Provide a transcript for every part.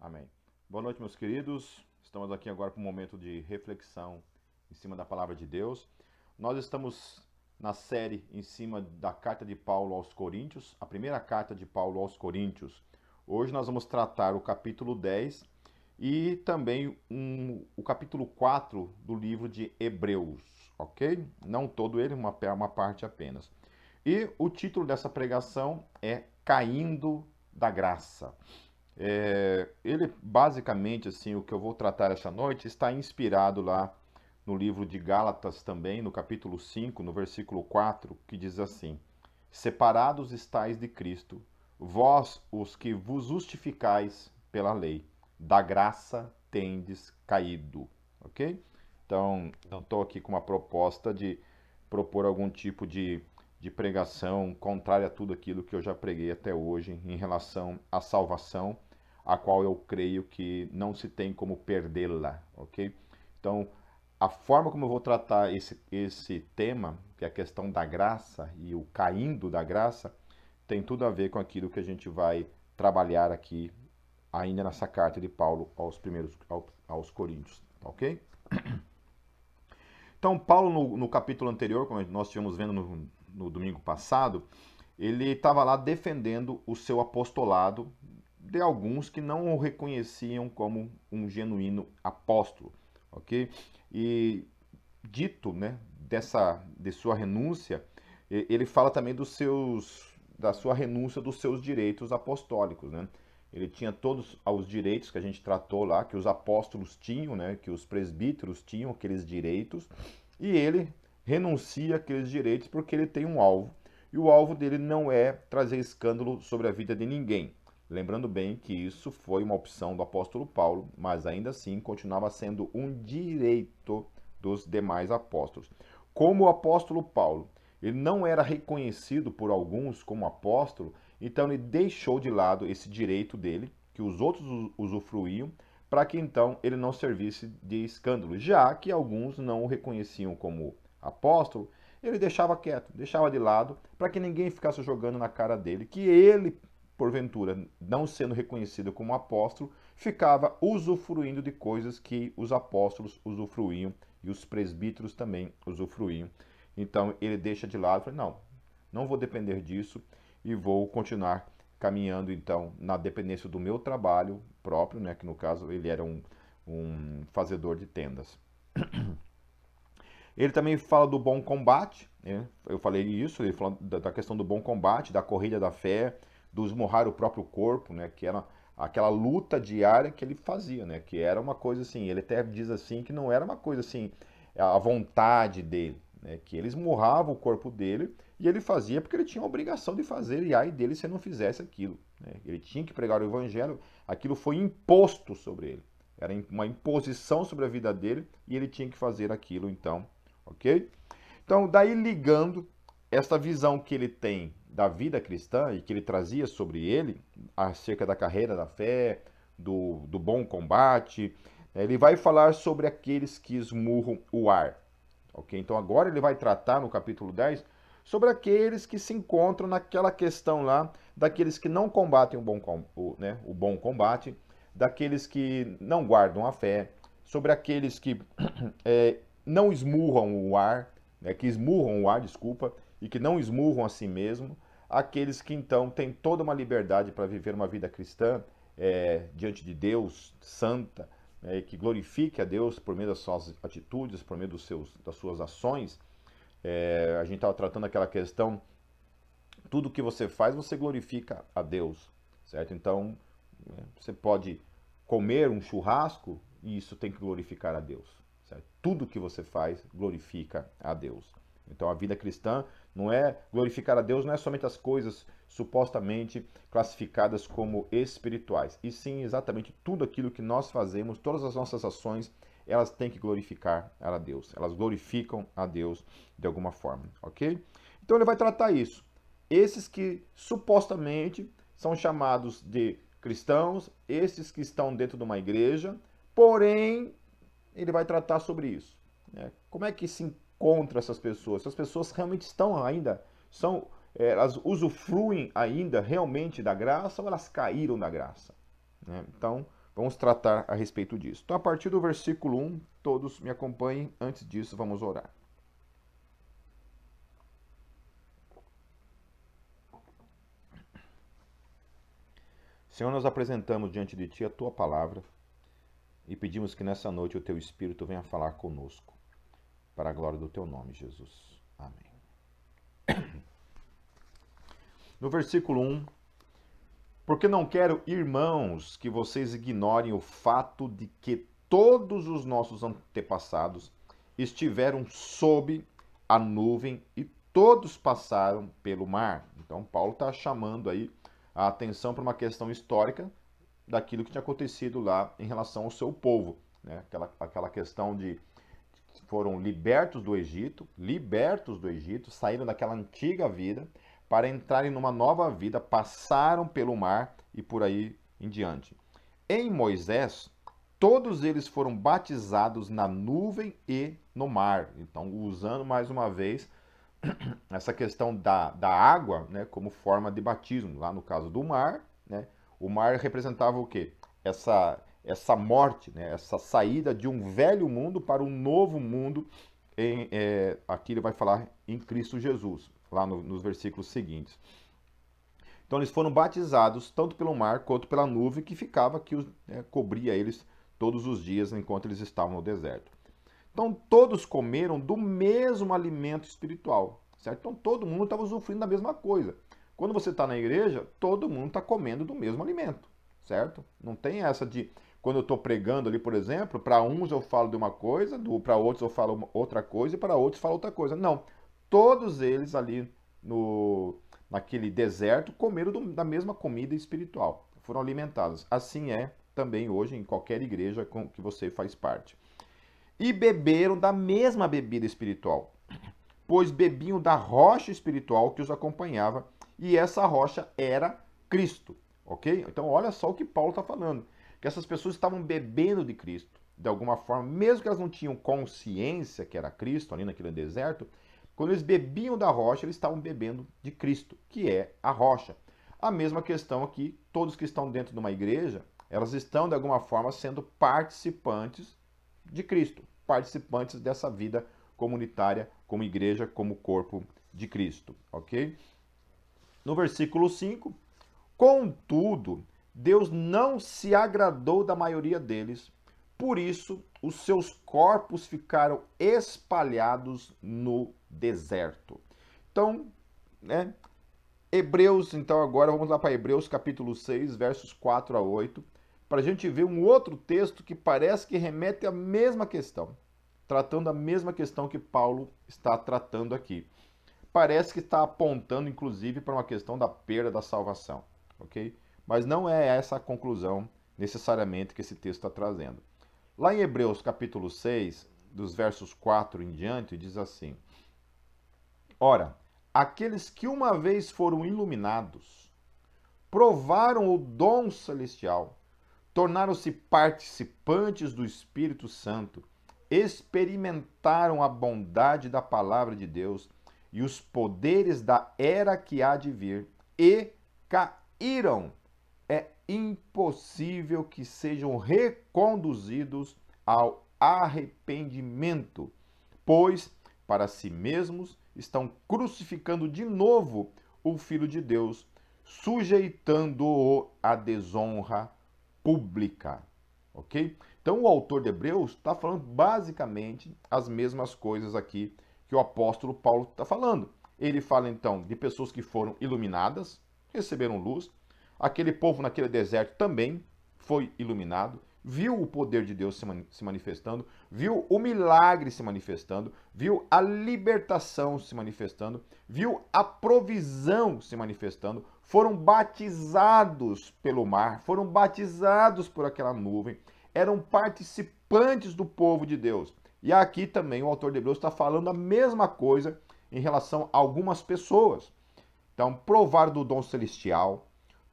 Amém. Boa noite, meus queridos. Estamos aqui agora para um momento de reflexão em cima da palavra de Deus. Nós estamos na série em cima da carta de Paulo aos Coríntios, a primeira carta de Paulo aos Coríntios. Hoje nós vamos tratar o capítulo 10 e também um, o capítulo 4 do livro de Hebreus, ok? Não todo ele, uma, uma parte apenas. E o título dessa pregação é Caindo da Graça. É, ele basicamente, assim, o que eu vou tratar essa noite está inspirado lá no livro de Gálatas também, no capítulo 5, no versículo 4, que diz assim: Separados estáis de Cristo, vós os que vos justificais pela lei, da graça tendes caído. Ok? Então, não estou aqui com uma proposta de propor algum tipo de, de pregação contrária a tudo aquilo que eu já preguei até hoje em relação à salvação, a qual eu creio que não se tem como perdê-la. Ok? Então, a forma como eu vou tratar esse, esse tema, que é a questão da graça e o caindo da graça, tem tudo a ver com aquilo que a gente vai trabalhar aqui ainda nessa carta de Paulo aos primeiros aos Coríntios, ok? Então, Paulo, no, no capítulo anterior, como nós estivemos vendo no, no domingo passado, ele estava lá defendendo o seu apostolado de alguns que não o reconheciam como um genuíno apóstolo, ok? E dito, né, dessa de sua renúncia, ele fala também dos seus da sua renúncia dos seus direitos apostólicos, né? Ele tinha todos os direitos que a gente tratou lá, que os apóstolos tinham, né, que os presbíteros tinham aqueles direitos, e ele renuncia aqueles direitos porque ele tem um alvo, e o alvo dele não é trazer escândalo sobre a vida de ninguém. Lembrando bem que isso foi uma opção do apóstolo Paulo, mas ainda assim continuava sendo um direito dos demais apóstolos. Como o apóstolo Paulo, ele não era reconhecido por alguns como apóstolo, então ele deixou de lado esse direito dele, que os outros usufruíam, para que então ele não servisse de escândalo. Já que alguns não o reconheciam como apóstolo, ele deixava quieto, deixava de lado, para que ninguém ficasse jogando na cara dele que ele, porventura, não sendo reconhecido como apóstolo, ficava usufruindo de coisas que os apóstolos usufruíam e os presbíteros também usufruíam. Então ele deixa de lado, fala, não, não vou depender disso, e vou continuar caminhando então na dependência do meu trabalho próprio, né, que no caso ele era um, um fazedor de tendas. Ele também fala do bom combate, né? eu falei isso, ele fala da questão do bom combate, da corrida da fé, do esmorrar o próprio corpo, né, que era aquela luta diária que ele fazia, né, que era uma coisa assim, ele até diz assim que não era uma coisa assim, a vontade dele, né, que ele esmurrava o corpo dele e ele fazia porque ele tinha a obrigação de fazer, e ai dele se não fizesse aquilo. Né? Ele tinha que pregar o evangelho, aquilo foi imposto sobre ele. Era uma imposição sobre a vida dele e ele tinha que fazer aquilo então, ok? Então, daí ligando esta visão que ele tem da vida cristã e que ele trazia sobre ele, acerca da carreira da fé, do, do bom combate, né? ele vai falar sobre aqueles que esmurram o ar. Ok? Então agora ele vai tratar no capítulo 10 sobre aqueles que se encontram naquela questão lá, daqueles que não combatem o bom, o, né, o bom combate, daqueles que não guardam a fé, sobre aqueles que é, não esmurram o ar, né, que esmurram o ar, desculpa, e que não esmurram a si mesmo, aqueles que então têm toda uma liberdade para viver uma vida cristã é, diante de Deus, santa, né, que glorifique a Deus por meio das suas atitudes, por meio dos seus, das suas ações, é, a gente estava tratando aquela questão, tudo que você faz, você glorifica a Deus, certo? Então, né, você pode comer um churrasco e isso tem que glorificar a Deus, certo? Tudo que você faz glorifica a Deus. Então, a vida cristã não é glorificar a Deus, não é somente as coisas supostamente classificadas como espirituais, e sim exatamente tudo aquilo que nós fazemos, todas as nossas ações elas têm que glorificar a Deus. Elas glorificam a Deus de alguma forma, ok? Então ele vai tratar isso. Esses que supostamente são chamados de cristãos, esses que estão dentro de uma igreja, porém ele vai tratar sobre isso. Né? Como é que se encontra essas pessoas? Essas pessoas realmente estão ainda, são, é, elas usufruem ainda realmente da graça ou elas caíram da graça? Né? Então vamos tratar a respeito disso. Então, a partir do versículo 1, todos me acompanhem. Antes disso, vamos orar. Senhor, nós apresentamos diante de Ti a Tua palavra e pedimos que nessa noite o Teu Espírito venha falar conosco, para a glória do Teu nome, Jesus. Amém. No versículo 1, porque não quero, irmãos, que vocês ignorem o fato de que todos os nossos antepassados estiveram sob a nuvem e todos passaram pelo mar. Então, Paulo está chamando aí a atenção para uma questão histórica daquilo que tinha acontecido lá em relação ao seu povo. Né? Aquela, aquela questão de foram libertos do Egito, libertos do Egito, saíram daquela antiga vida para entrarem numa nova vida, passaram pelo mar e por aí em diante. Em Moisés, todos eles foram batizados na nuvem e no mar. Então, usando mais uma vez essa questão da, da água né, como forma de batismo. Lá no caso do mar, né, o mar representava o quê? Essa, essa morte, né, essa saída de um velho mundo para um novo mundo. Em, é, aqui ele vai falar em Cristo Jesus, lá no, nos versículos seguintes. Então eles foram batizados tanto pelo mar quanto pela nuvem que ficava, que os, né, cobria eles todos os dias enquanto eles estavam no deserto. Então todos comeram do mesmo alimento espiritual, certo? Então todo mundo estava usufruindo da mesma coisa. Quando você está na igreja, todo mundo está comendo do mesmo alimento, certo? Não tem essa de quando eu estou pregando ali, por exemplo, para uns eu falo de uma coisa, para outros eu falo outra coisa e para outros falo outra coisa. Não, todos eles ali no naquele deserto comeram do, da mesma comida espiritual, foram alimentados. Assim é também hoje em qualquer igreja com que você faz parte e beberam da mesma bebida espiritual, pois bebiam da rocha espiritual que os acompanhava, e essa rocha era Cristo, ok? Então, olha só o que Paulo está falando: que essas pessoas estavam bebendo de Cristo, de alguma forma, mesmo que elas não tinham consciência que era Cristo ali naquele deserto, quando eles bebiam da rocha, eles estavam bebendo de Cristo, que é a rocha. A mesma questão aqui, todos que estão dentro de uma igreja, elas estão de alguma forma sendo participantes de Cristo, participantes dessa vida comunitária como igreja, como corpo de Cristo, ok? No versículo 5, contudo, Deus não se agradou da maioria deles, por isso os seus corpos ficaram espalhados no deserto. Então, né? Hebreus, então agora vamos lá para Hebreus capítulo 6, versos 4 a 8 para a gente ver um outro texto que parece que remete à mesma questão, tratando a mesma questão que Paulo está tratando aqui. Parece que está apontando, inclusive, para uma questão da perda da salvação, ok? Mas não é essa a conclusão necessariamente que esse texto está trazendo. Lá em Hebreus capítulo 6, dos versos 4 em diante, diz assim: Ora, aqueles que uma vez foram iluminados, provaram o dom celestial, tornaram-se participantes do Espírito Santo, experimentaram a bondade da palavra de Deus e os poderes da era que há de vir e caíram. Impossível que sejam reconduzidos ao arrependimento, pois para si mesmos estão crucificando de novo o Filho de Deus, sujeitando-o à desonra pública, ok? Então o autor de Hebreus está falando basicamente as mesmas coisas aqui que o apóstolo Paulo está falando. Ele fala então de pessoas que foram iluminadas, receberam luz. Aquele povo naquele deserto também foi iluminado, viu o poder de Deus se manifestando, viu o milagre se manifestando, viu a libertação se manifestando, viu a provisão se manifestando, foram batizados pelo mar, foram batizados por aquela nuvem, eram participantes do povo de Deus. E aqui também o autor de Hebreus está falando a mesma coisa em relação a algumas pessoas. Então, provaram do dom celestial,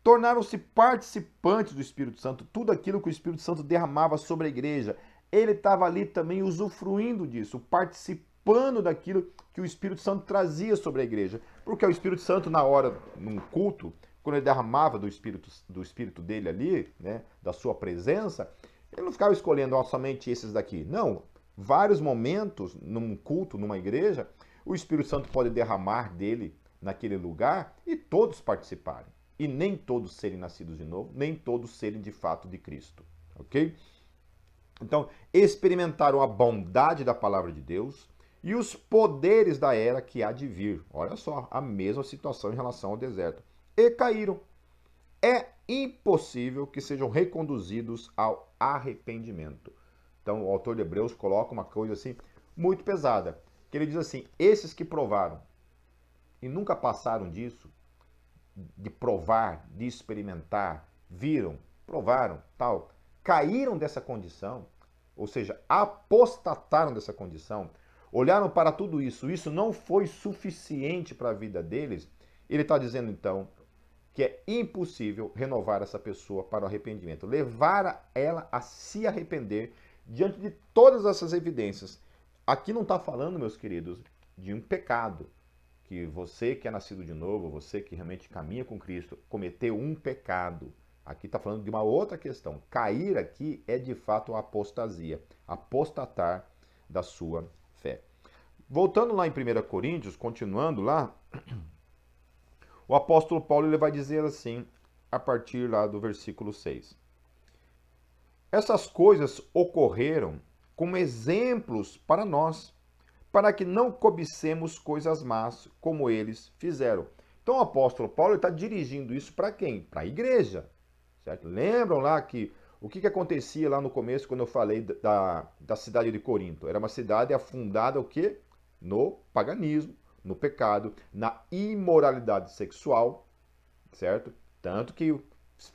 tornaram-se participantes do Espírito Santo, tudo aquilo que o Espírito Santo derramava sobre a igreja. Ele estava ali também usufruindo disso, participando daquilo que o Espírito Santo trazia sobre a igreja. Porque o Espírito Santo, na hora, num culto, quando ele derramava do espírito, do espírito dele ali, né, da sua presença, ele não ficava escolhendo ó, somente esses daqui. Não, vários momentos num culto, numa igreja, o Espírito Santo pode derramar dele naquele lugar e todos participarem. E nem todos serem nascidos de novo, nem todos serem de fato de Cristo. Ok? Então, experimentaram a bondade da palavra de Deus e os poderes da era que há de vir. Olha só, a mesma situação em relação ao deserto. E caíram. É impossível que sejam reconduzidos ao arrependimento. Então, o autor de Hebreus coloca uma coisa assim muito pesada, que ele diz assim: esses que provaram e nunca passaram disso, de provar, de experimentar, viram, provaram, tal, caíram dessa condição, ou seja, apostataram dessa condição, olharam para tudo isso, isso não foi suficiente para a vida deles, ele está dizendo então que é impossível renovar essa pessoa para o arrependimento, levar ela a se arrepender diante de todas essas evidências. Aqui não está falando, meus queridos, de um pecado. Que você que é nascido de novo, você que realmente caminha com Cristo, cometeu um pecado. Aqui está falando de uma outra questão. Cair aqui é de fato a apostasia, apostatar da sua fé. Voltando lá em 1 Coríntios, continuando lá, o apóstolo Paulo ele vai dizer assim, a partir lá do versículo 6. Essas coisas ocorreram como exemplos para nós, para que não cobicemos coisas más como eles fizeram. Então o apóstolo Paulo está dirigindo isso para quem? Para a igreja. Certo? Lembram lá que o que, que acontecia lá no começo quando eu falei da, da cidade de Corinto? Era uma cidade afundada o quê? No paganismo, no pecado, na imoralidade sexual, certo? Tanto que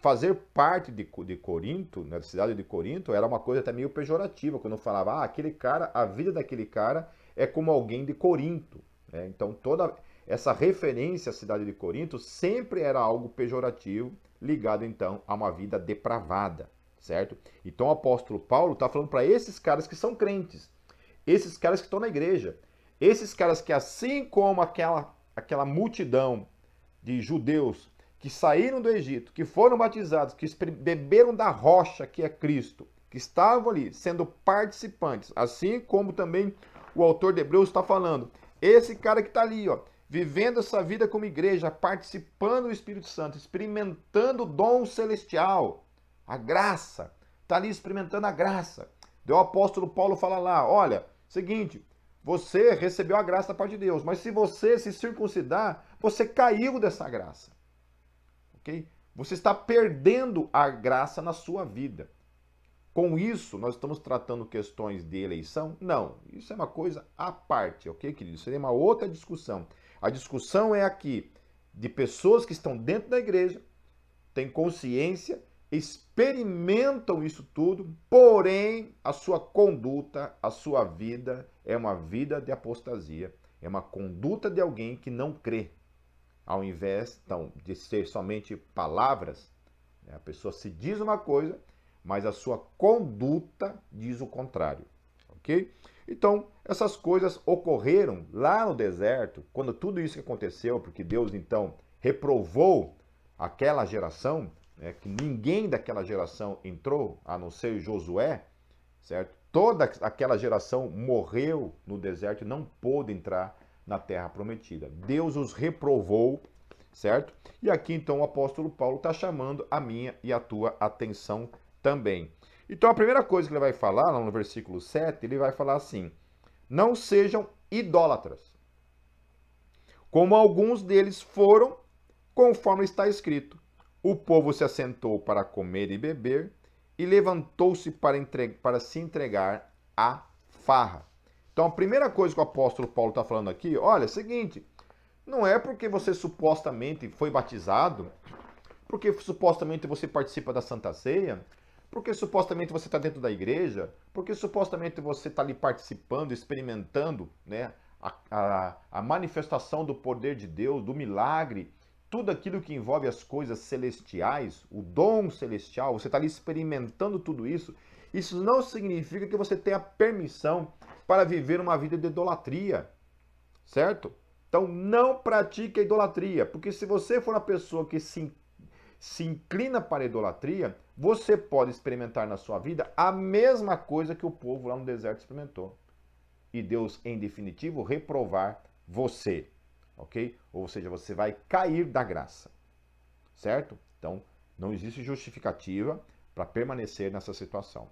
fazer parte de, de Corinto, na cidade de Corinto, era uma coisa até meio pejorativa, quando falava, ah, aquele cara, a vida daquele cara é como alguém de Corinto. Né? Então, toda essa referência à cidade de Corinto sempre era algo pejorativo, ligado então a uma vida depravada, certo? Então, o apóstolo Paulo está falando para esses caras que são crentes, esses caras que estão na igreja, esses caras que, assim como aquela, aquela multidão de judeus que saíram do Egito, que foram batizados, que beberam da rocha que é Cristo, que estavam ali sendo participantes, assim como também o autor de Hebreus está falando. Esse cara que está ali, ó, vivendo essa vida como igreja, participando do Espírito Santo, experimentando o dom celestial, a graça, está ali experimentando a graça. o apóstolo Paulo fala lá, olha, seguinte, você recebeu a graça da parte de Deus, mas se você se circuncidar, você caiu dessa graça ok? Você está perdendo a graça na sua vida. Com isso, nós estamos tratando questões de eleição? Não, isso é uma coisa à parte, ok, querido? Seria uma outra discussão. A discussão é aqui de pessoas que estão dentro da igreja, têm consciência, experimentam isso tudo, porém a sua conduta, a sua vida é uma vida de apostasia, é uma conduta de alguém que não crê, ao invés então, de ser somente palavras, né, a pessoa se diz uma coisa, mas a sua conduta diz o contrário. Ok? Então, essas coisas ocorreram lá no deserto, quando tudo isso aconteceu, porque Deus então reprovou aquela geração, né, que ninguém daquela geração entrou, a não ser Josué, certo? Toda aquela geração morreu no deserto e não pôde entrar na terra prometida. Deus os reprovou, certo? E aqui então o apóstolo Paulo está chamando a minha e a tua atenção também. Então a primeira coisa que ele vai falar, lá no versículo 7, ele vai falar assim: Não sejam idólatras, como alguns deles foram, conforme está escrito. O povo se assentou para comer e beber e levantou-se para, para se entregar à farra. Então a primeira coisa que o apóstolo Paulo está falando aqui, olha, é o seguinte, não é porque você supostamente foi batizado, porque supostamente você participa da Santa Ceia, porque supostamente você está dentro da igreja, porque supostamente você está ali participando, experimentando né, a, a, a manifestação do poder de Deus, do milagre, tudo aquilo que envolve as coisas celestiais, o dom celestial, você está ali experimentando tudo isso. Isso não significa que você tenha permissão para viver uma vida de idolatria, certo? Então não pratique a idolatria, porque se você for uma pessoa que se se inclina para a idolatria, você pode experimentar na sua vida a mesma coisa que o povo lá no deserto experimentou. E Deus, em definitivo, reprovar você, ok? Ou seja, você vai cair da graça, certo? Então, não existe justificativa para permanecer nessa situação.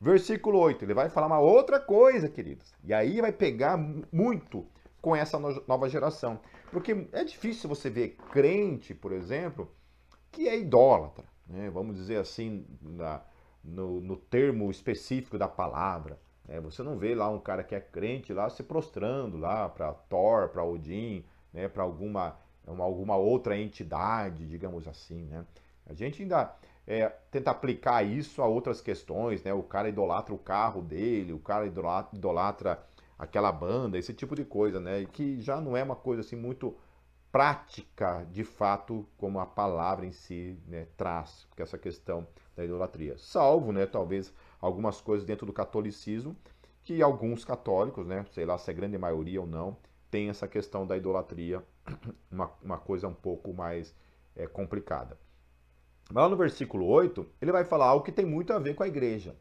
Versículo 8, ele vai falar uma outra coisa, queridos. E aí vai pegar muito com essa nova geração. Porque é difícil você ver crente, por exemplo, que é idólatra, né? vamos dizer assim, na, no, no, termo específico da palavra. Né? Você não vê lá um cara que é crente lá se prostrando lá para Thor, para Odin, né? para alguma, uma, alguma outra entidade, digamos assim. Né? A gente ainda é, tenta aplicar isso a outras questões, né? O cara idolatra o carro dele, o cara idolatra, idolatra aquela banda, esse tipo de coisa, né? Que já não é uma coisa assim muito prática, de fato, como a palavra em si né, traz, porque essa questão da idolatria. Salvo, né, talvez, algumas coisas dentro do catolicismo, que alguns católicos, né, sei lá se é grande maioria ou não, tem essa questão da idolatria, uma, uma coisa um pouco mais é, complicada. Mas lá no versículo 8, ele vai falar algo que tem muito a ver com a igreja.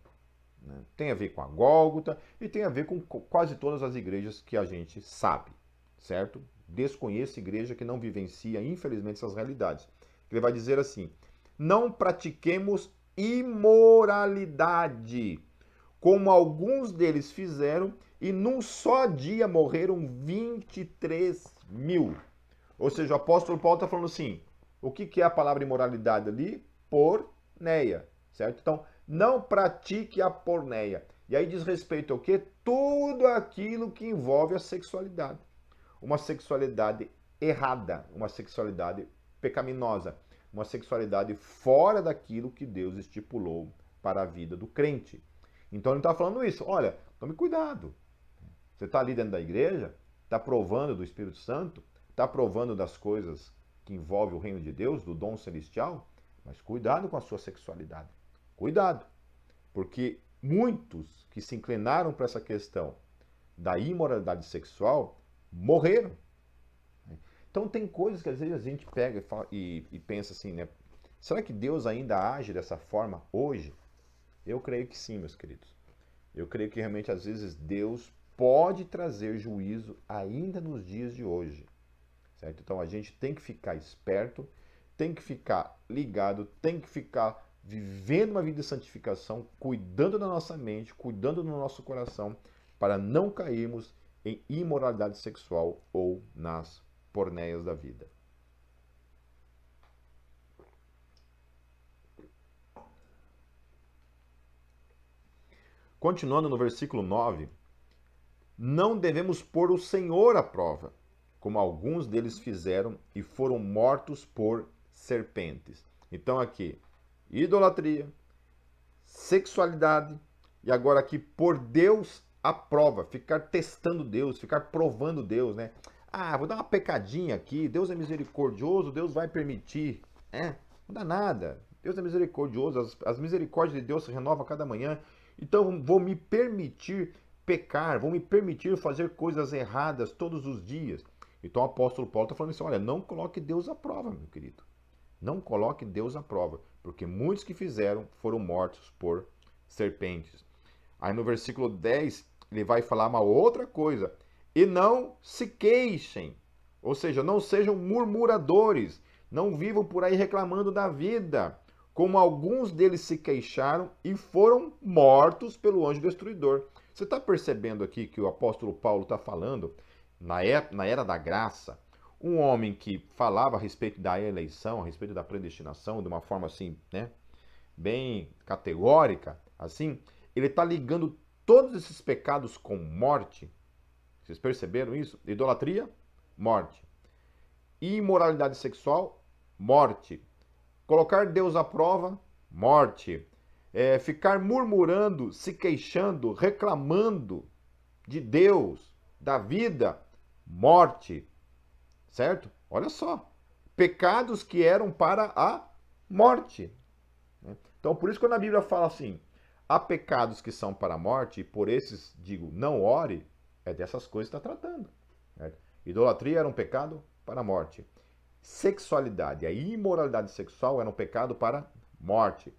Né? Tem a ver com a Gólgota e tem a ver com quase todas as igrejas que a gente sabe, certo? Desconheço igreja que não vivencia, infelizmente, essas realidades. Ele vai dizer assim: não pratiquemos imoralidade, como alguns deles fizeram, e num só dia morreram 23 mil. Ou seja, o apóstolo Paulo está falando assim: o que, que é a palavra imoralidade ali? Porneia, certo? Então, não pratique a porneia. E aí diz respeito ao que? Tudo aquilo que envolve a sexualidade. Uma sexualidade errada, uma sexualidade pecaminosa, uma sexualidade fora daquilo que Deus estipulou para a vida do crente. Então ele está falando isso. Olha, tome cuidado. Você está ali dentro da igreja, está provando do Espírito Santo, está provando das coisas que envolvem o reino de Deus, do dom celestial, mas cuidado com a sua sexualidade. Cuidado, porque muitos que se inclinaram para essa questão da imoralidade sexual morreram. Então tem coisas que às vezes a gente pega e, fala, e, e pensa assim, né? Será que Deus ainda age dessa forma hoje? Eu creio que sim, meus queridos. Eu creio que realmente às vezes Deus pode trazer juízo ainda nos dias de hoje. Certo? Então a gente tem que ficar esperto, tem que ficar ligado, tem que ficar vivendo uma vida de santificação, cuidando da nossa mente, cuidando do nosso coração, para não cairmos em imoralidade sexual ou nas porneias da vida. Continuando no versículo 9, não devemos pôr o Senhor à prova, como alguns deles fizeram e foram mortos por serpentes. Então aqui, idolatria, sexualidade e agora aqui por Deus a prova, ficar testando Deus, ficar provando Deus, né? Ah, vou dar uma pecadinha aqui, Deus é misericordioso, Deus vai permitir, é? Não dá nada. Deus é misericordioso, as, as misericórdias de Deus se renovam a cada manhã. Então vou me permitir pecar, vou me permitir fazer coisas erradas todos os dias. Então o apóstolo Paulo está falando assim: olha, não coloque Deus à prova, meu querido. Não coloque Deus à prova porque muitos que fizeram foram mortos por serpentes. Aí no versículo 10, ele vai falar uma outra coisa. E não se queixem, ou seja, não sejam murmuradores, não vivam por aí reclamando da vida, como alguns deles se queixaram e foram mortos pelo anjo destruidor. Você está percebendo aqui que o apóstolo Paulo está falando, na era, na era da graça, um homem que falava a respeito da eleição, a respeito da predestinação, de uma forma assim, né, bem categórica, assim, ele está ligando todos esses pecados com morte. Vocês perceberam isso? Idolatria, morte. Imoralidade sexual, morte. Colocar Deus à prova, morte. É, ficar murmurando, se queixando, reclamando de Deus, da vida, morte certo? Olha só. Pecados que eram para a morte. Né? Então, por isso, quando a Bíblia fala assim, há pecados que são para a morte, e por esses digo, não ore, é dessas coisas que está tratando. Certo? Idolatria era um pecado para a morte. sexualidade, a imoralidade sexual era um pecado para morte.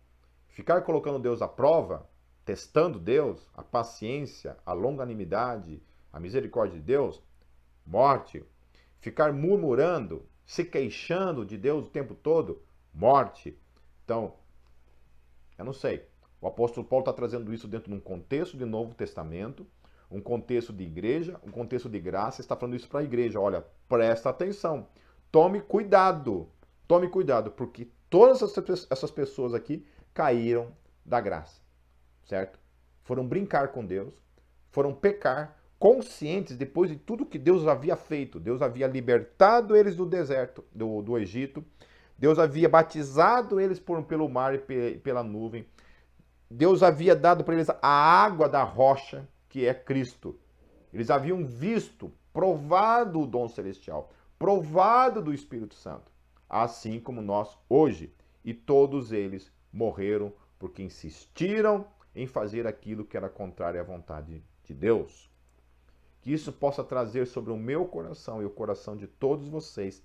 Ficar colocando Deus à prova, testando Deus, a paciência, a longanimidade, a misericórdia de Deus, morte. Ficar murmurando, se queixando de Deus o tempo todo, morte. Então, eu não sei. O apóstolo Paulo está trazendo isso dentro de um contexto de Novo Testamento, um contexto de igreja, um contexto de graça, está falando isso para a igreja. Olha, presta atenção, tome cuidado, tome cuidado, porque todas essas pessoas aqui caíram da graça, certo? Foram brincar com Deus, foram pecar, conscientes depois de tudo que Deus havia feito. Deus havia libertado eles do deserto, do, do Egito. Deus havia batizado eles por, pelo mar e pela nuvem. Deus havia dado para eles a água da rocha, que é Cristo. Eles haviam visto, provado o dom celestial, provado do Espírito Santo, assim como nós hoje. E todos eles morreram porque insistiram em fazer aquilo que era contrário à vontade de Deus que isso possa trazer sobre o meu coração e o coração de todos vocês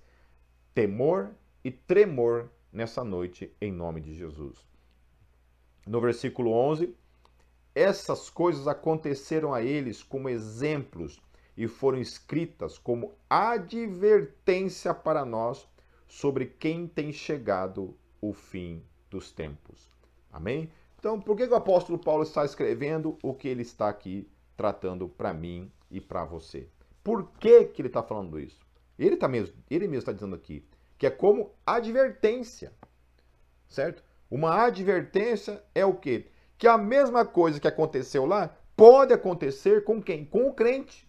temor e tremor nessa noite, em nome de Jesus. No versículo 11, essas coisas aconteceram a eles como exemplos e foram escritas como advertência para nós sobre quem tem chegado o fim dos tempos. Amém? Então, por que o apóstolo Paulo está escrevendo o que ele está aqui tratando para mim e para você. Por que, que ele está falando isso? Ele, tá mesmo, ele mesmo está dizendo aqui que é como advertência, certo? Uma advertência é o quê? Que a mesma coisa que aconteceu lá pode acontecer com quem? Com o crente,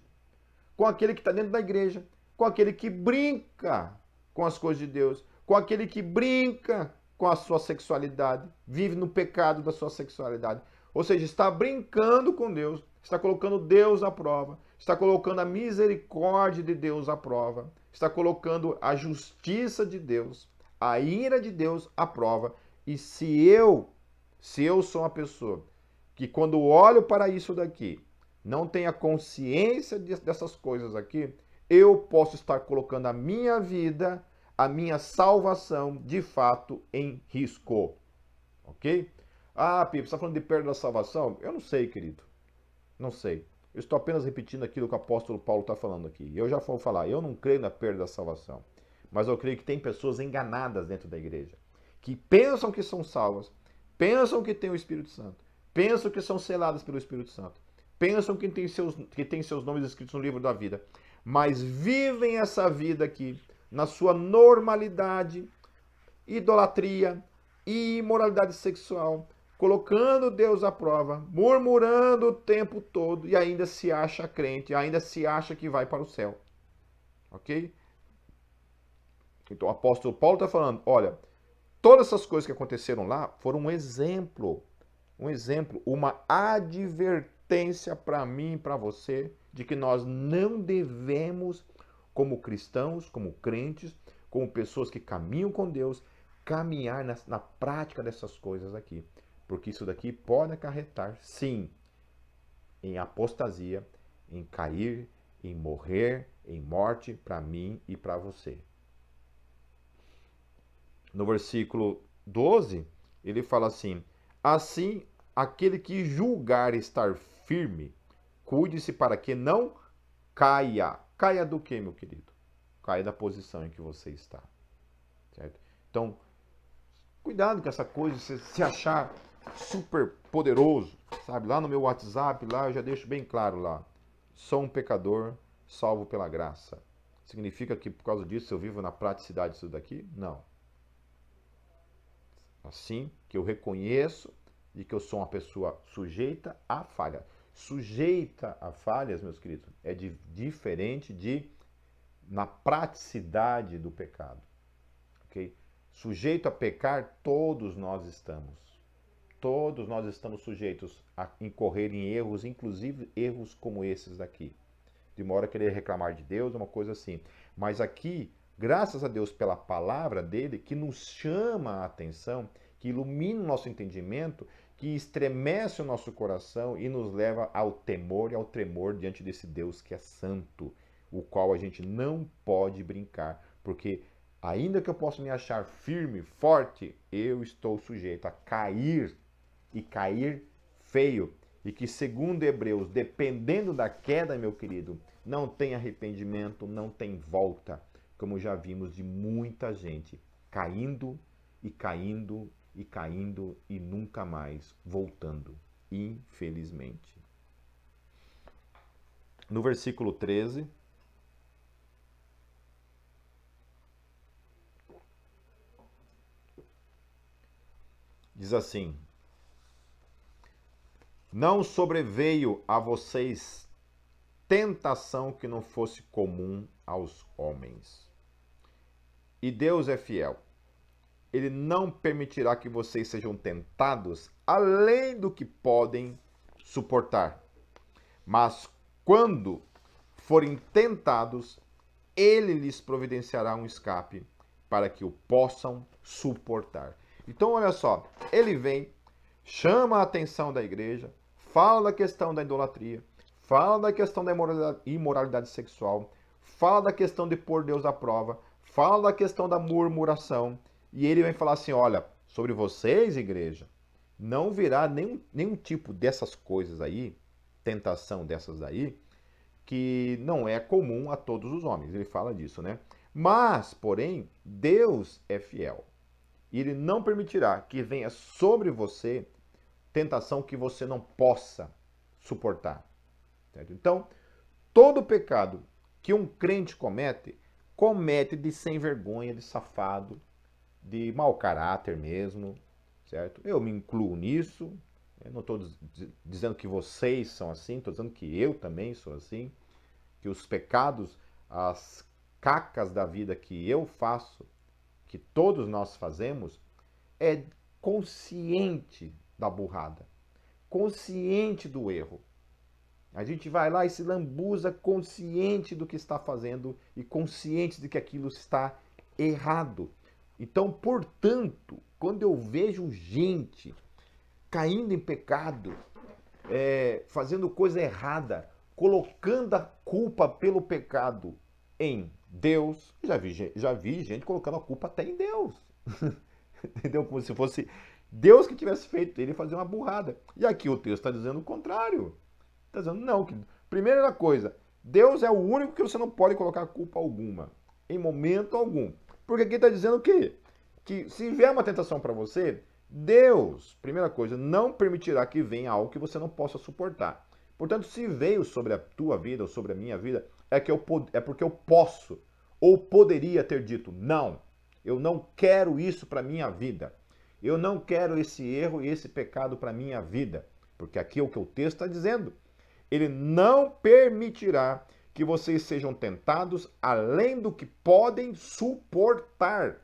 com aquele que está dentro da igreja, com aquele que brinca com as coisas de Deus, com aquele que brinca com a sua sexualidade, vive no pecado da sua sexualidade. Ou seja, está brincando com Deus, está colocando Deus à prova, está colocando a misericórdia de Deus à prova, está colocando a justiça de Deus, a ira de Deus à prova. E se eu, se eu sou uma pessoa que quando olho para isso daqui, não tenha consciência dessas coisas aqui, eu posso estar colocando a minha vida, a minha salvação, de fato, em risco. Ok? Ah, Pipo, você está falando de perda da salvação? Eu não sei, querido. Não sei. Eu estou apenas repetindo aquilo que o apóstolo Paulo está falando aqui. Eu já vou falar, eu não creio na perda da salvação. Mas eu creio que tem pessoas enganadas dentro da igreja. Que pensam que são salvas, pensam que têm o Espírito Santo, pensam que são seladas pelo Espírito Santo, pensam que têm seus, que têm seus nomes escritos no livro da vida, mas vivem essa vida aqui na sua normalidade, idolatria, imoralidade sexual, colocando Deus à prova, murmurando o tempo todo e ainda se acha crente, ainda se acha que vai para o céu. Ok? Então o apóstolo Paulo está falando: olha, todas essas coisas que aconteceram lá foram um exemplo, um exemplo, uma advertência para mim e para você de que nós não devemos, como cristãos, como crentes, como pessoas que caminham com Deus, caminhar na, na prática dessas coisas aqui porque isso daqui pode acarretar, sim, em apostasia, em cair, em morrer, em morte para mim e para você. No versículo 12, ele fala assim: Assim, aquele que julgar estar firme, cuide-se para que não caia. Caia do que, meu querido? Caia da posição em que você está. Certo? Então, cuidado com essa coisa, você se achar super poderoso, sabe? Lá no meu WhatsApp, lá eu já deixo bem claro lá. Sou um pecador salvo pela graça. Significa que por causa disso eu vivo na praticidade disso daqui? Não. Assim que eu reconheço de que eu sou uma pessoa sujeita a falha. Sujeita a falhas, meus queridos, é de, diferente de na praticidade do pecado. Ok? Sujeito a pecar, todos nós estamos. Todos nós estamos sujeitos a incorrer em erros, inclusive erros como esses daqui. De uma hora querer reclamar de Deus, uma coisa assim. Mas aqui, graças a Deus pela palavra dele, que nos chama a atenção, que ilumina o nosso entendimento, que estremece o nosso coração e nos leva ao temor e ao tremor diante desse Deus que é santo, o qual a gente não pode brincar, porque ainda que eu possa me achar firme, forte, eu estou sujeito a cair e cair feio. E que, segundo Hebreus, dependendo da queda, meu querido, não tem arrependimento, não tem volta, como já vimos de muita gente caindo e caindo e caindo e nunca mais voltando, infelizmente. No versículo 13, diz assim: Não sobreveio a vocês tentação que não fosse comum aos homens. E Deus é fiel ele não permitirá que vocês sejam tentados além do que podem suportar. Mas quando forem tentados, ele lhes providenciará um escape para que o possam suportar. Então, olha só, ele vem, chama a atenção da igreja, fala da questão da idolatria, fala da questão da imoralidade, sexual, fala da questão de pôr Deus à prova, fala da questão da murmuração, e ele vai falar assim: olha, sobre vocês, igreja, não virá nenhum, nenhum tipo dessas coisas aí, tentação dessas aí, que não é comum a todos os homens. Ele fala disso, né? Mas, porém, Deus é fiel. E ele não permitirá que venha sobre você tentação que você não possa suportar. Certo? Então, todo pecado que um crente comete, comete de sem vergonha, de safado, de mau caráter mesmo, certo? Eu me incluo nisso. Eu não estou dizendo que vocês são assim, estou dizendo que eu também sou assim. Que os pecados, as cacas da vida que eu faço, que todos nós fazemos, é consciente da burrada, consciente do erro. A gente vai lá e se lambuza consciente do que está fazendo e consciente de que aquilo está errado. Então, portanto, quando eu vejo gente caindo em pecado, é, fazendo coisa errada, colocando a culpa pelo pecado em Deus, já vi, já vi gente colocando a culpa até em Deus. Entendeu? Como se fosse Deus que tivesse feito ele fazer uma burrada. E aqui o texto está dizendo o contrário. Está dizendo, não, que primeira coisa, Deus é o único que você não pode colocar culpa alguma, em momento algum. Porque aqui está dizendo o quê? Que se vier uma tentação para você, Deus, primeira coisa, não permitirá que venha algo que você não possa suportar. Portanto, se veio sobre a tua vida ou sobre a minha vida, é, que eu, é porque eu posso ou poderia ter dito: não, eu não quero isso para minha vida. Eu não quero esse erro e esse pecado para minha vida. Porque aqui é o que o texto está dizendo. Ele não permitirá que vocês sejam tentados além do que podem suportar.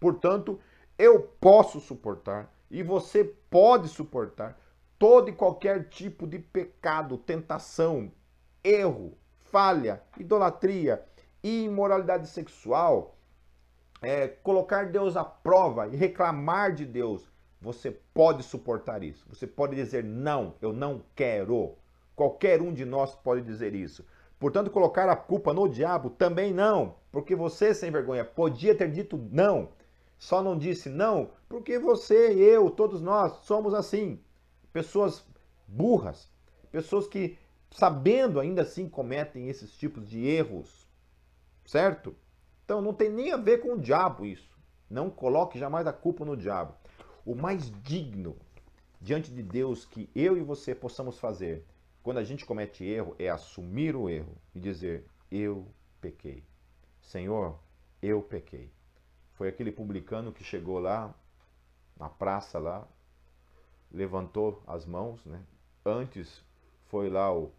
Portanto, eu posso suportar e você pode suportar todo e qualquer tipo de pecado, tentação, erro, falha, idolatria, imoralidade sexual, é, colocar Deus à prova e reclamar de Deus. Você pode suportar isso. Você pode dizer não, eu não quero. Qualquer um de nós pode dizer isso. Portanto, colocar a culpa no diabo também não, porque você, sem vergonha, podia ter dito não. Só não disse não porque você, eu, todos nós somos assim. Pessoas burras, pessoas que, sabendo ainda assim, cometem esses tipos de erros. Certo? Então não tem nem a ver com o diabo isso. Não coloque jamais a culpa no diabo. O mais digno diante de Deus que eu e você possamos fazer quando a gente comete erro, é assumir o erro e dizer: Eu pequei. Senhor, eu pequei. Foi aquele publicano que chegou lá, na praça lá, levantou as mãos, né? Antes foi lá o,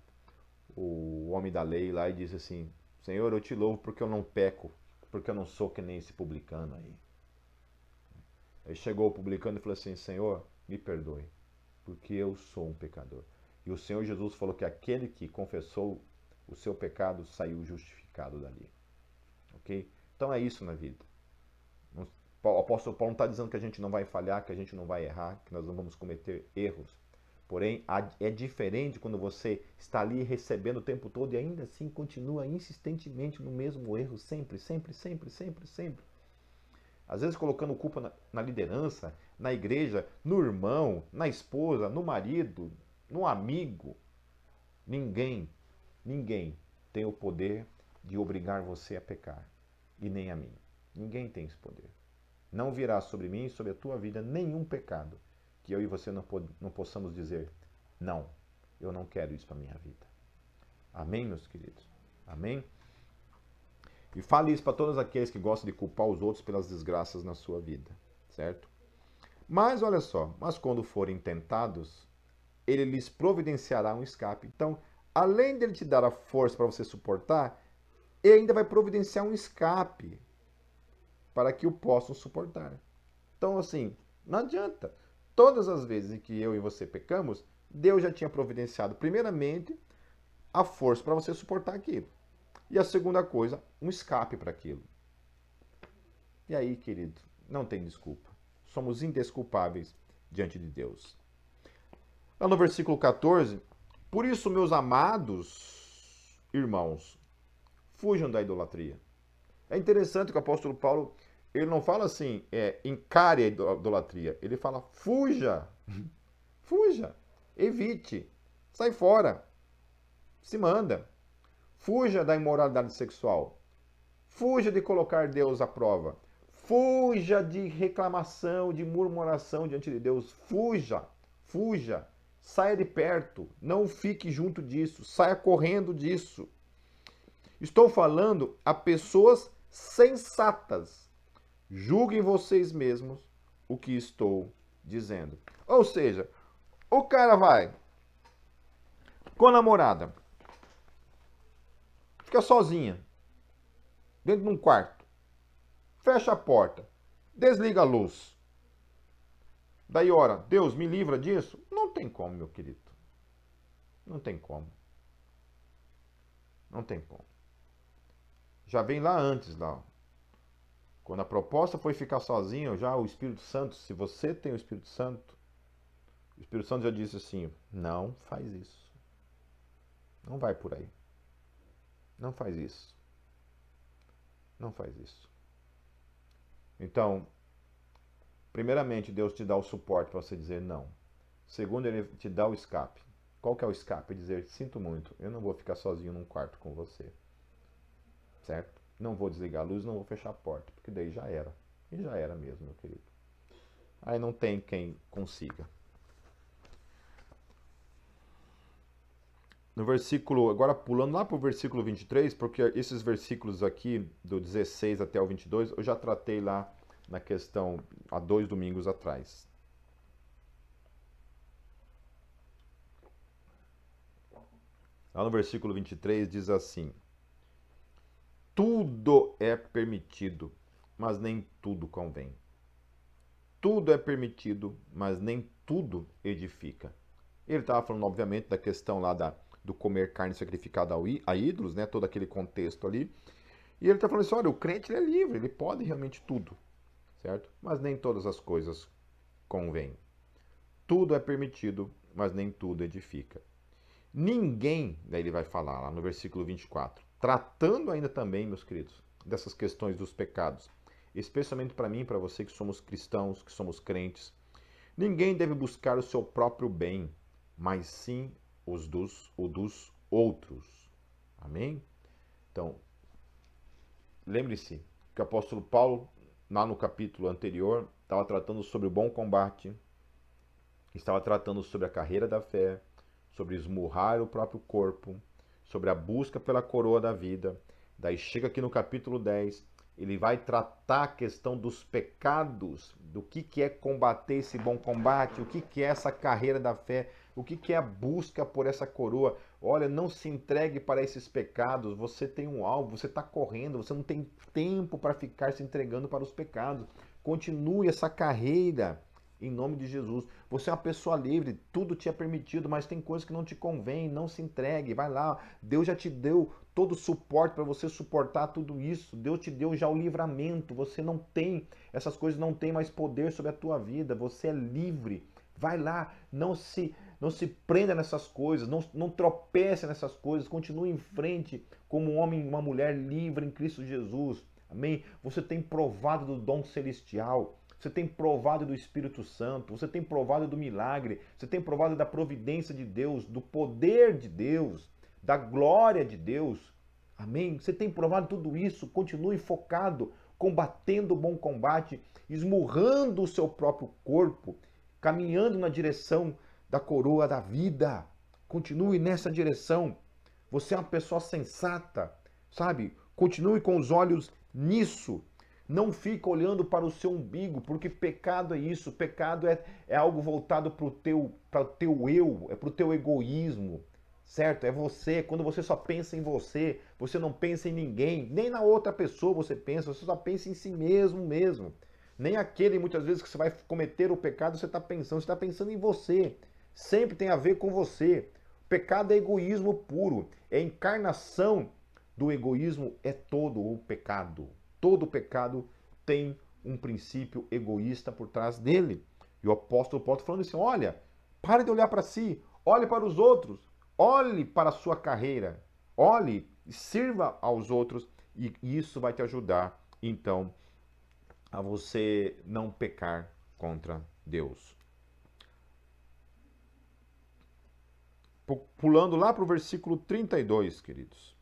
o homem da lei lá e disse assim: Senhor, eu te louvo porque eu não peco, porque eu não sou que nem esse publicano aí. Aí chegou o publicano e falou assim: Senhor, me perdoe, porque eu sou um pecador. E o Senhor Jesus falou que aquele que confessou o seu pecado saiu justificado dali. Ok? Então é isso na vida. O apóstolo Paulo não está dizendo que a gente não vai falhar, que a gente não vai errar, que nós não vamos cometer erros. Porém, é diferente quando você está ali recebendo o tempo todo e ainda assim continua insistentemente no mesmo erro, sempre, sempre, sempre, sempre, sempre. às vezes colocando culpa na, na liderança, na igreja, no irmão, na esposa, no marido, no amigo. Ninguém, ninguém tem o poder de obrigar você a pecar, e nem a mim. Ninguém tem esse poder. Não virá sobre mim e sobre a tua vida nenhum pecado que eu e você não, não possamos dizer, não, eu não quero isso para minha vida. Amém, meus queridos? Amém? E fale isso para todos aqueles que gostam de culpar os outros pelas desgraças na sua vida, certo? Mas olha só, mas quando forem tentados, ele lhes providenciará um escape. Então, além dele te dar a força para você suportar, ele ainda vai providenciar um escape para que o possam suportar. Então, assim, não adianta. Todas as vezes que eu e você pecamos, Deus já tinha providenciado, primeiramente, a força para você suportar aquilo. E a segunda coisa, um escape para aquilo. E aí, querido, não tem desculpa. Somos indesculpáveis diante de Deus. Lá no versículo 14, por isso, meus amados irmãos, fujam da idolatria. É interessante que o apóstolo Paulo, ele não fala assim, é, encare a idolatria. Ele fala, fuja, fuja, evite, sai fora, se manda. Fuja da imoralidade sexual. Fuja de colocar Deus à prova. Fuja de reclamação, de murmuração diante de Deus. Fuja, fuja. Saia de perto. Não fique junto disso. Saia correndo disso. Estou falando a pessoas sensatas. Julguem vocês mesmos o que estou dizendo. Ou seja, o cara vai com a namorada fica sozinha, dentro de um quarto, fecha a porta, desliga a luz. Daí, ora, Deus me livra disso? Não tem como, meu querido. Não tem como. Não tem como. Já vem lá antes, lá. Quando a proposta foi ficar sozinho, já o Espírito Santo, se você tem o Espírito Santo, o Espírito Santo já disse assim: não faz isso. Não vai por aí. Não faz isso. Não faz isso. Então, primeiramente, Deus te dá o suporte para você dizer não. Segundo, Ele te dá o escape. Qual que é o escape? Dizer, sinto muito, eu não vou ficar sozinho num quarto com você. Certo? Não vou desligar a luz, não vou fechar a porta, porque daí já era. E já era mesmo, meu querido. Aí não tem quem consiga. no versículo, agora pulando lá para o versículo 23, porque esses versículos aqui, do 16 até o 22, eu já tratei lá na questão há dois domingos atrás. Lá no versículo 23 diz assim: Tudo é permitido, mas nem tudo convém. Tudo é permitido, mas nem tudo edifica. Ele estava falando, obviamente, da questão lá da do comer carne sacrificada a ídolos, né? Todo aquele contexto ali. E ele está falando assim, olha, o crente é livre, ele pode realmente tudo, certo? Mas nem todas as coisas convêm. Tudo é permitido, mas nem tudo edifica. Ninguém, daí ele vai falar lá no versículo 24, tratando ainda também, meus queridos, dessas questões dos pecados, especialmente para mim e para você que somos cristãos, que somos crentes, ninguém deve buscar o seu próprio bem, mas sim os dos, o dos outros. Amém? Então, lembre-se que o apóstolo Paulo, lá no capítulo anterior, estava tratando sobre o bom combate, estava tratando sobre a carreira da fé, sobre esmurrar o próprio corpo, sobre a busca pela coroa da vida. Daí chega aqui no capítulo 10, ele vai tratar a questão dos pecados, do que, que é combater esse bom combate, o que, que é essa carreira da fé, o que, que é a busca por essa coroa. Olha, não se entregue para esses pecados, você tem um alvo, você está correndo, você não tem tempo para ficar se entregando para os pecados. Continue essa carreira em nome de Jesus. Você é uma pessoa livre, tudo te é permitido, mas tem coisas que não te convém, não se entregue, vai lá. Deus já te deu todo o suporte para você suportar tudo isso. Deus te deu já o livramento. Você não tem, essas coisas não têm mais poder sobre a tua vida. Você é livre. Vai lá, não se não se prenda nessas coisas, não, não tropece nessas coisas, continue em frente como um homem e uma mulher livre em Cristo Jesus. Amém? Você tem provado do dom celestial. Você tem provado do Espírito Santo, você tem provado do milagre, você tem provado da providência de Deus, do poder de Deus, da glória de Deus. Amém? Você tem provado tudo isso. Continue focado, combatendo o bom combate, esmurrando o seu próprio corpo, caminhando na direção da coroa da vida. Continue nessa direção. Você é uma pessoa sensata, sabe? Continue com os olhos nisso. Não fica olhando para o seu umbigo, porque pecado é isso. Pecado é, é algo voltado para o teu, o teu eu, é para o teu egoísmo, certo? É você. Quando você só pensa em você, você não pensa em ninguém, nem na outra pessoa você pensa, você só pensa em si mesmo mesmo. Nem aquele, muitas vezes, que você vai cometer o pecado, você está pensando, você está pensando em você. Sempre tem a ver com você. Pecado é egoísmo puro, é encarnação do egoísmo, é todo o pecado. Todo pecado tem um princípio egoísta por trás dele. E o apóstolo Paulo está falando assim: olha, pare de olhar para si, olhe para os outros, olhe para a sua carreira, olhe e sirva aos outros, e isso vai te ajudar, então, a você não pecar contra Deus. Pulando lá para o versículo 32, queridos.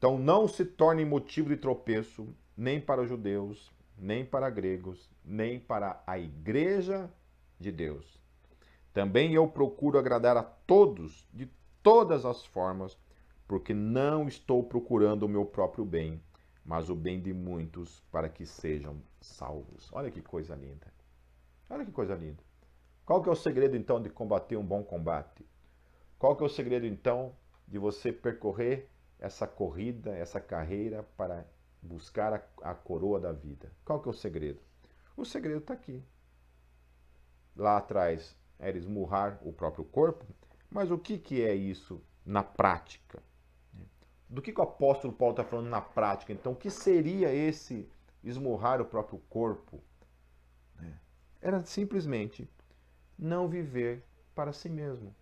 Então não se torne motivo de tropeço nem para os judeus, nem para gregos, nem para a igreja de Deus. Também eu procuro agradar a todos de todas as formas, porque não estou procurando o meu próprio bem, mas o bem de muitos para que sejam salvos. Olha que coisa linda. Olha que coisa linda. Qual que é o segredo então de combater um bom combate? Qual que é o segredo então de você percorrer essa corrida, essa carreira para buscar a, a coroa da vida. Qual que é o segredo? O segredo está aqui. Lá atrás era esmurrar o próprio corpo, mas o que, que é isso na prática? Do que, que o apóstolo Paulo está falando na prática? Então, o que seria esse esmurrar o próprio corpo? Era simplesmente não viver para si mesmo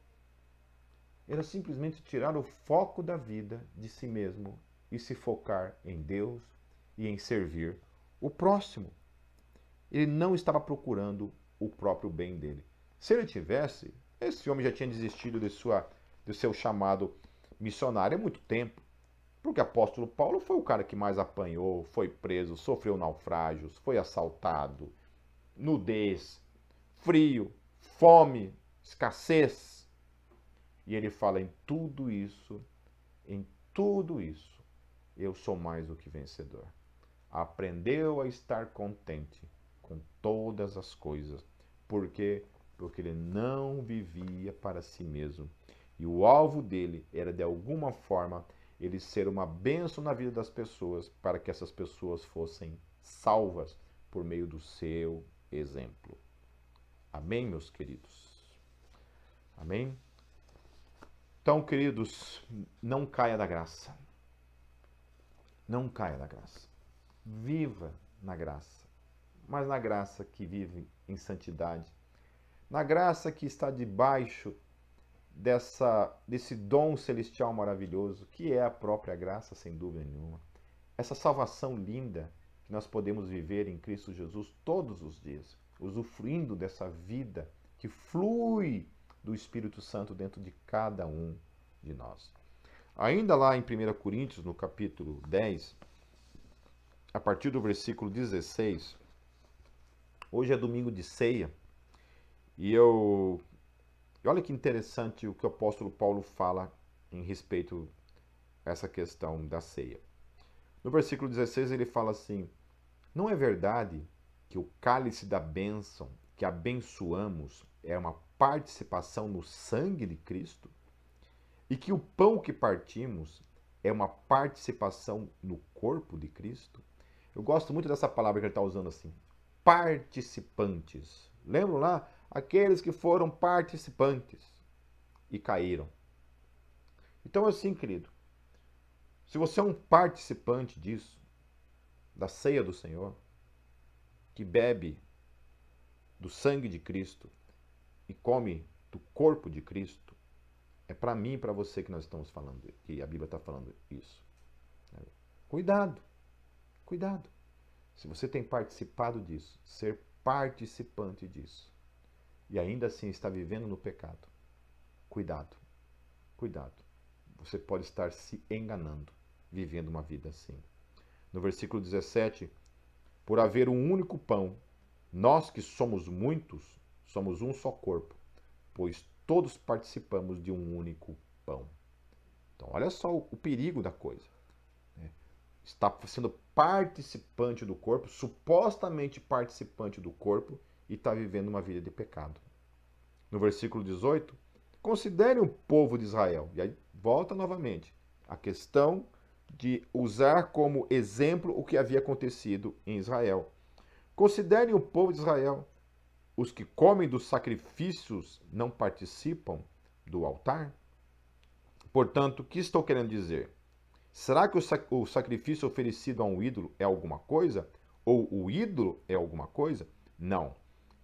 era simplesmente tirar o foco da vida de si mesmo e se focar em Deus e em servir o próximo. Ele não estava procurando o próprio bem dele. Se ele tivesse, esse homem já tinha desistido de, sua, de seu chamado missionário há muito tempo. Porque o apóstolo Paulo foi o cara que mais apanhou, foi preso, sofreu naufrágios, foi assaltado, nudez, frio, fome, escassez, e ele fala: em tudo isso, em tudo isso, eu sou mais do que vencedor. Aprendeu a estar contente com todas as coisas. Por quê? Porque ele não vivia para si mesmo. E o alvo dele era, de alguma forma, ele ser uma bênção na vida das pessoas para que essas pessoas fossem salvas por meio do seu exemplo. Amém, meus queridos? Amém? Então, queridos, não caia da graça. Não caia da graça. Viva na graça. Mas na graça que vive em santidade. Na graça que está debaixo dessa, desse dom celestial maravilhoso, que é a própria graça, sem dúvida nenhuma. Essa salvação linda que nós podemos viver em Cristo Jesus todos os dias, usufruindo dessa vida que flui do Espírito Santo dentro de cada um de nós. Ainda lá em 1 Coríntios, no capítulo 10, a partir do versículo 16, hoje é domingo de ceia, e eu. Olha que interessante o que o apóstolo Paulo fala em respeito a essa questão da ceia. No versículo 16 ele fala assim: Não é verdade que o cálice da bênção que abençoamos é uma participação no sangue de Cristo? E que o pão que partimos é uma participação no corpo de Cristo? Eu gosto muito dessa palavra que ele está usando assim. Participantes. Lembram lá? Aqueles que foram participantes e caíram. Então, assim, querido, se você é um participante disso, da ceia do Senhor, que bebe do sangue de Cristo e come do corpo de Cristo, é para mim e para você que nós estamos falando, que a Bíblia está falando isso. Cuidado, cuidado. Se você tem participado disso, ser participante disso, e ainda assim está vivendo no pecado, cuidado, cuidado. Você pode estar se enganando, vivendo uma vida assim. No versículo 17, por haver um único pão, nós que somos muitos, somos um só corpo, pois todos participamos de um único pão. Então, olha só o, perigo da coisa. Né? Está sendo participante do corpo, supostamente participante do corpo, e está vivendo uma vida de pecado. No versículo 18, considere o povo de Israel. E aí volta novamente a questão de usar como exemplo o que havia acontecido em Israel. Considere o povo de Israel. Os que comem dos sacrifícios não participam do altar? Portanto, o que estou querendo dizer? Será que o sacrifício oferecido a um ídolo é alguma coisa? Ou o ídolo é alguma coisa? Não.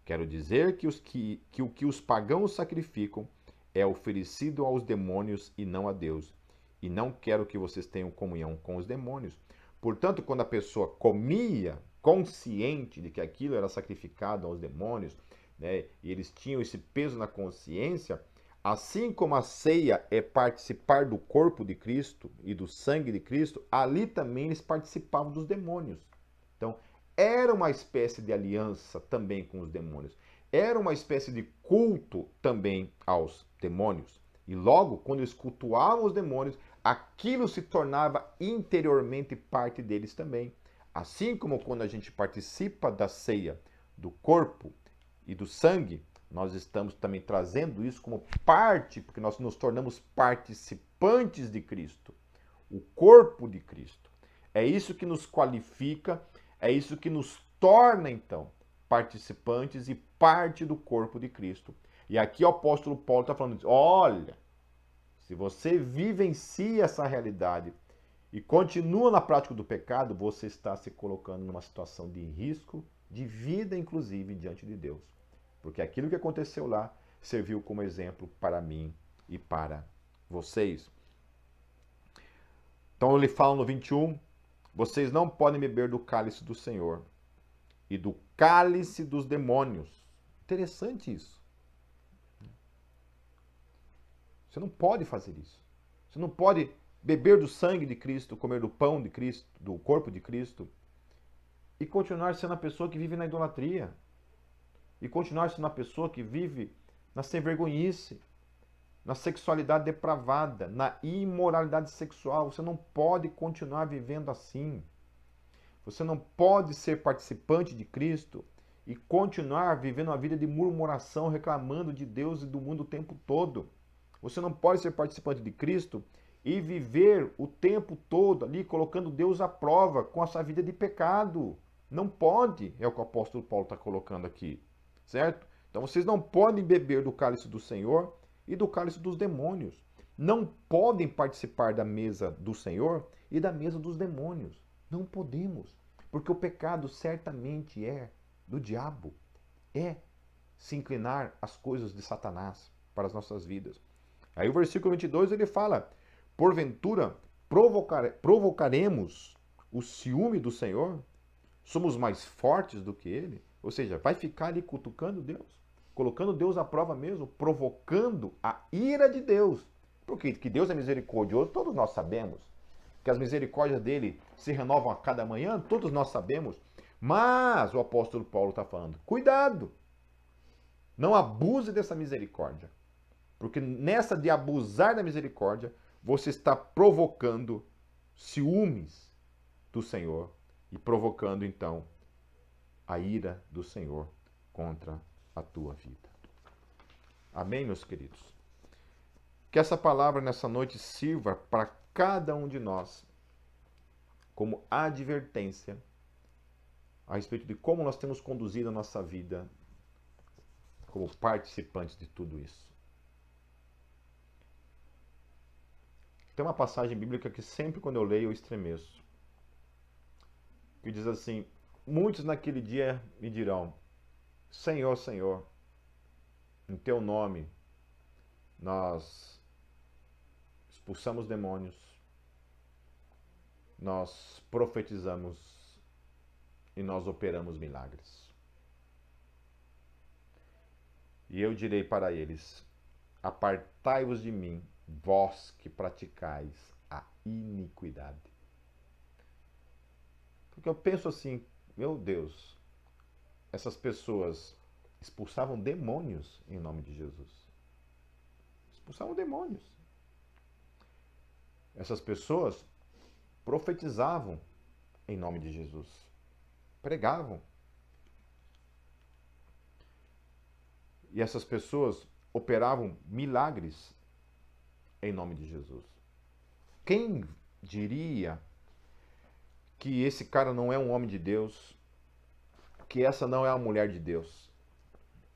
Quero dizer que, os que, que o que os pagãos sacrificam é oferecido aos demônios e não a Deus. E não quero que vocês tenham comunhão com os demônios. Portanto, quando a pessoa comia, consciente de que aquilo era sacrificado aos demônios, né, e eles tinham esse peso na consciência, Assim como a ceia é participar do corpo de Cristo e do sangue de Cristo, ali também eles participavam dos demônios. Então, era uma espécie de aliança também com os demônios. Era uma espécie de culto também aos demônios. E logo, quando eles cultuavam os demônios, aquilo se tornava interiormente parte deles também. Assim como quando a gente participa da ceia do corpo e do sangue, nós estamos também trazendo isso como parte, porque nós nos tornamos participantes de Cristo, o corpo de Cristo. É isso que nos qualifica, é isso que nos torna, então, participantes e parte do corpo de Cristo. E aqui o apóstolo Paulo está falando: olha, se você vivencia essa realidade e continua na prática do pecado, você está se colocando numa situação de risco, de vida, inclusive, diante de Deus. Porque aquilo que aconteceu lá serviu como exemplo para mim e para vocês. Então ele fala no 21: Vocês não podem beber do cálice do Senhor e do cálice dos demônios. Interessante isso. Você não pode fazer isso. Você não pode beber do sangue de Cristo, comer do pão de Cristo, do corpo de Cristo e continuar sendo a pessoa que vive na idolatria e continuar sendo uma pessoa que vive na sem vergonhice, na sexualidade depravada, na imoralidade sexual. Você não pode continuar vivendo assim. Você não pode ser participante de Cristo e continuar vivendo uma vida de murmuração, reclamando de Deus e do mundo o tempo todo. Você não pode ser participante de Cristo e viver o tempo todo ali colocando Deus à prova com a sua vida de pecado. Não pode, é o que o apóstolo Paulo está colocando aqui certo? Então vocês não podem beber do cálice do Senhor e do cálice dos demônios. Não podem participar da mesa do Senhor e da mesa dos demônios. Não podemos, porque o pecado certamente é do diabo, é se inclinar às coisas de Satanás para as nossas vidas. Aí o versículo 22 ele fala: Porventura provocar, provocaremos o ciúme do Senhor? Somos mais fortes do que ele? Ou seja, vai ficar ali cutucando Deus, colocando Deus à prova mesmo, provocando a ira de Deus. Porque que Deus é misericordioso, todos nós sabemos. Que as misericórdias dele se renovam a cada manhã, todos nós sabemos. Mas o apóstolo Paulo está falando: cuidado! Não abuse dessa misericórdia. Porque nessa de abusar da misericórdia, você está provocando ciúmes do Senhor e provocando então a ira do Senhor contra a tua vida. Amém, meus queridos? Que essa palavra nessa noite sirva para cada um de nós como advertência a respeito de como nós temos conduzido a nossa vida como participantes de tudo isso. Tem uma passagem bíblica que sempre quando eu leio eu estremeço. Que diz assim: Muitos naquele dia me dirão: Senhor, Senhor, em teu nome nós expulsamos demônios, nós profetizamos e nós operamos milagres. E eu direi para eles: Apartai-vos de mim, vós que praticais a iniquidade. Porque eu penso assim, meu Deus, essas pessoas expulsavam demônios em nome de Jesus. Expulsavam demônios. Essas pessoas profetizavam em nome de Jesus. Pregavam. E essas pessoas operavam milagres em nome de Jesus. Quem diria que esse cara não é um homem de Deus, que essa não é a mulher de Deus?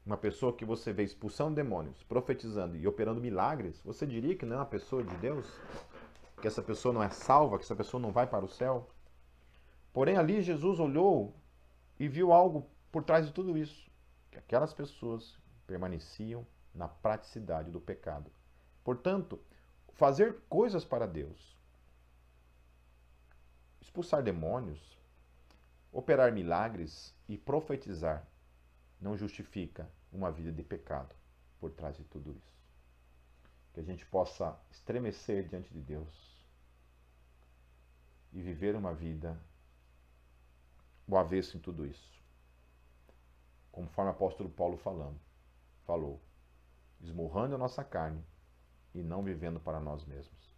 Uma pessoa que você vê expulsando demônios, profetizando e operando milagres, você diria que não é uma pessoa de Deus? Que essa pessoa não é salva, que essa pessoa não vai para o céu? Porém, ali Jesus olhou e viu algo por trás de tudo isso. Que aquelas pessoas permaneciam na praticidade do pecado. Portanto, fazer coisas para Deus, expulsar demônios, operar milagres e profetizar não justifica uma vida de pecado por trás de tudo isso. Que a gente possa estremecer diante de Deus e viver uma vida o avesso em tudo isso. Conforme o apóstolo Paulo falando, falou, esmurrando a nossa carne e não vivendo para nós mesmos,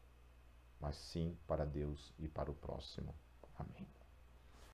mas sim para Deus e para o próximo. Amém.